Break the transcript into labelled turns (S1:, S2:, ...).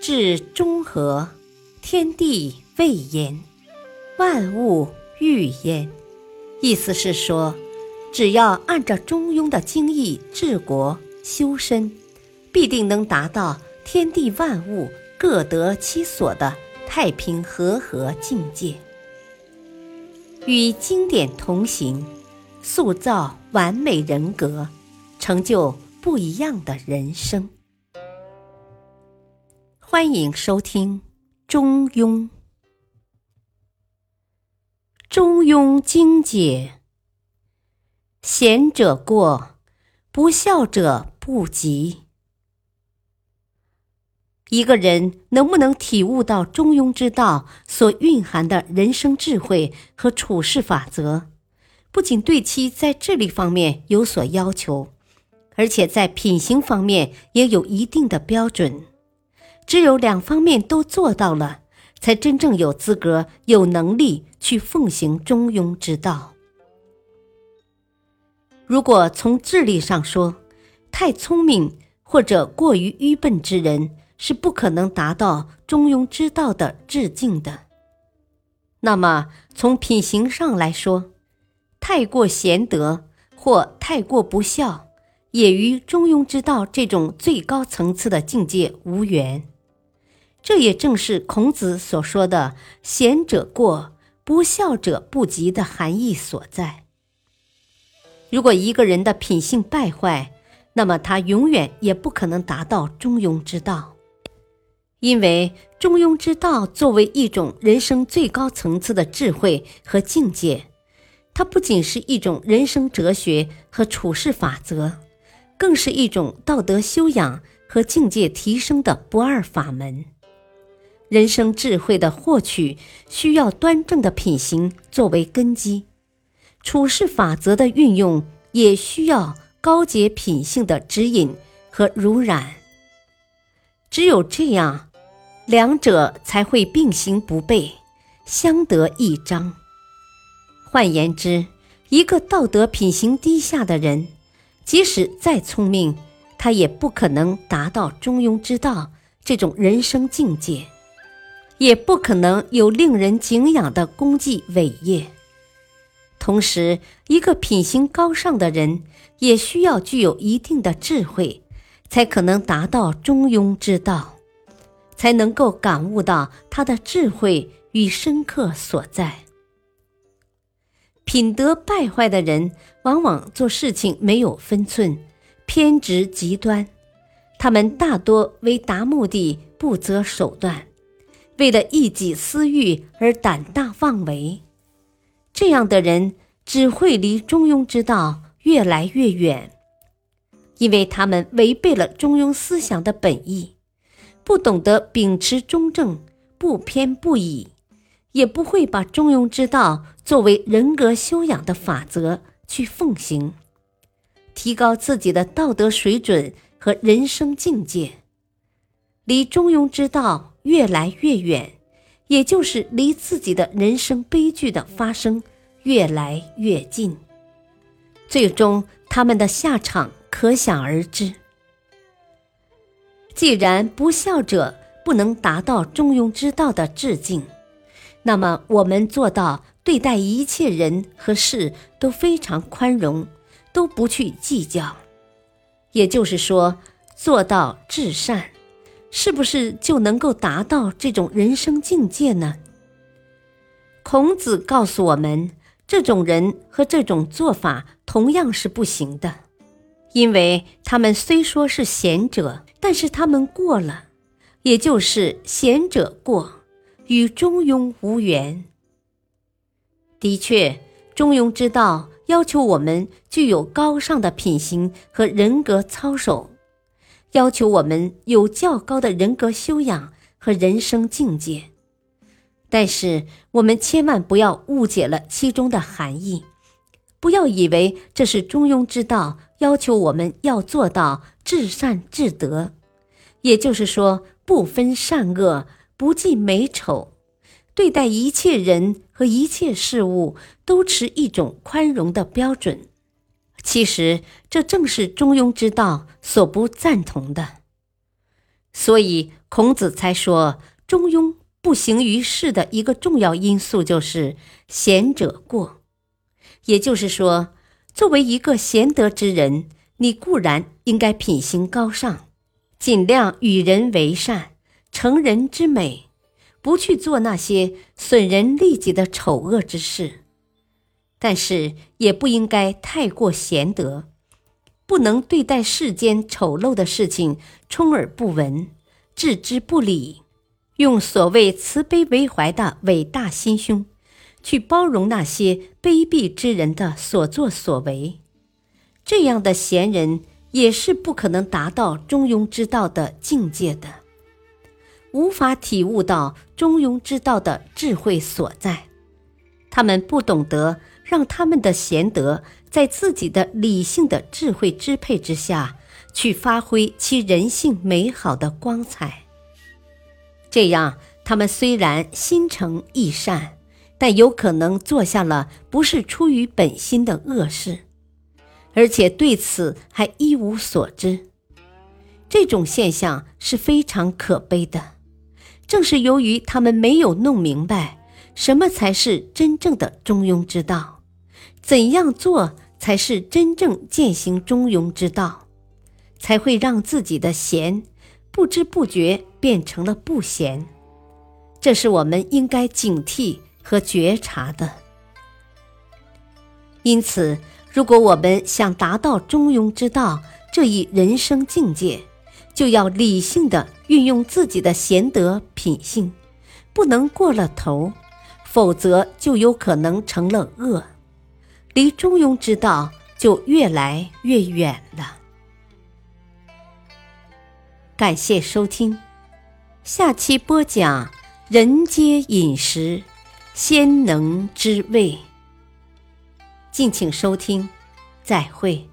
S1: 至中和，天地未焉，万物欲焉。意思是说，只要按照中庸的精义治国修身，必定能达到天地万物各得其所的太平和合境界。与经典同行，塑造完美人格，成就不一样的人生。欢迎收听《中庸》。中庸精解：贤者过，不孝者不及。一个人能不能体悟到中庸之道所蕴含的人生智慧和处事法则，不仅对其在智力方面有所要求，而且在品行方面也有一定的标准。只有两方面都做到了。才真正有资格、有能力去奉行中庸之道。如果从智力上说，太聪明或者过于愚笨之人是不可能达到中庸之道的致敬的。那么从品行上来说，太过贤德或太过不孝，也与中庸之道这种最高层次的境界无缘。这也正是孔子所说的“贤者过，不孝者不及”的含义所在。如果一个人的品性败坏，那么他永远也不可能达到中庸之道，因为中庸之道作为一种人生最高层次的智慧和境界，它不仅是一种人生哲学和处事法则，更是一种道德修养和境界提升的不二法门。人生智慧的获取需要端正的品行作为根基，处事法则的运用也需要高洁品性的指引和濡染。只有这样，两者才会并行不悖，相得益彰。换言之，一个道德品行低下的人，即使再聪明，他也不可能达到中庸之道这种人生境界。也不可能有令人敬仰的功绩伟业。同时，一个品行高尚的人也需要具有一定的智慧，才可能达到中庸之道，才能够感悟到他的智慧与深刻所在。品德败坏的人，往往做事情没有分寸，偏执极端，他们大多为达目的不择手段。为了一己私欲而胆大妄为，这样的人只会离中庸之道越来越远，因为他们违背了中庸思想的本意，不懂得秉持中正，不偏不倚，也不会把中庸之道作为人格修养的法则去奉行，提高自己的道德水准和人生境界，离中庸之道。越来越远，也就是离自己的人生悲剧的发生越来越近。最终，他们的下场可想而知。既然不孝者不能达到中庸之道的致敬，那么我们做到对待一切人和事都非常宽容，都不去计较，也就是说，做到至善。是不是就能够达到这种人生境界呢？孔子告诉我们，这种人和这种做法同样是不行的，因为他们虽说是贤者，但是他们过了，也就是贤者过，与中庸无缘。的确，中庸之道要求我们具有高尚的品行和人格操守。要求我们有较高的人格修养和人生境界，但是我们千万不要误解了其中的含义，不要以为这是中庸之道要求我们要做到至善至德，也就是说不分善恶，不计美丑，对待一切人和一切事物都持一种宽容的标准。其实，这正是中庸之道所不赞同的。所以孔子才说，中庸不行于世的一个重要因素就是贤者过。也就是说，作为一个贤德之人，你固然应该品行高尚，尽量与人为善，成人之美，不去做那些损人利己的丑恶之事。但是，也不应该太过贤德。不能对待世间丑陋的事情充耳不闻、置之不理，用所谓慈悲为怀的伟大心胸，去包容那些卑鄙之人的所作所为。这样的贤人也是不可能达到中庸之道的境界的，无法体悟到中庸之道的智慧所在。他们不懂得让他们的贤德。在自己的理性的智慧支配之下，去发挥其人性美好的光彩。这样，他们虽然心诚意善，但有可能做下了不是出于本心的恶事，而且对此还一无所知。这种现象是非常可悲的。正是由于他们没有弄明白什么才是真正的中庸之道。怎样做才是真正践行中庸之道，才会让自己的贤不知不觉变成了不贤？这是我们应该警惕和觉察的。因此，如果我们想达到中庸之道这一人生境界，就要理性的运用自己的贤德品性，不能过了头，否则就有可能成了恶。离中庸之道就越来越远了。感谢收听，下期播讲人皆饮食，先能知味。敬请收听，再会。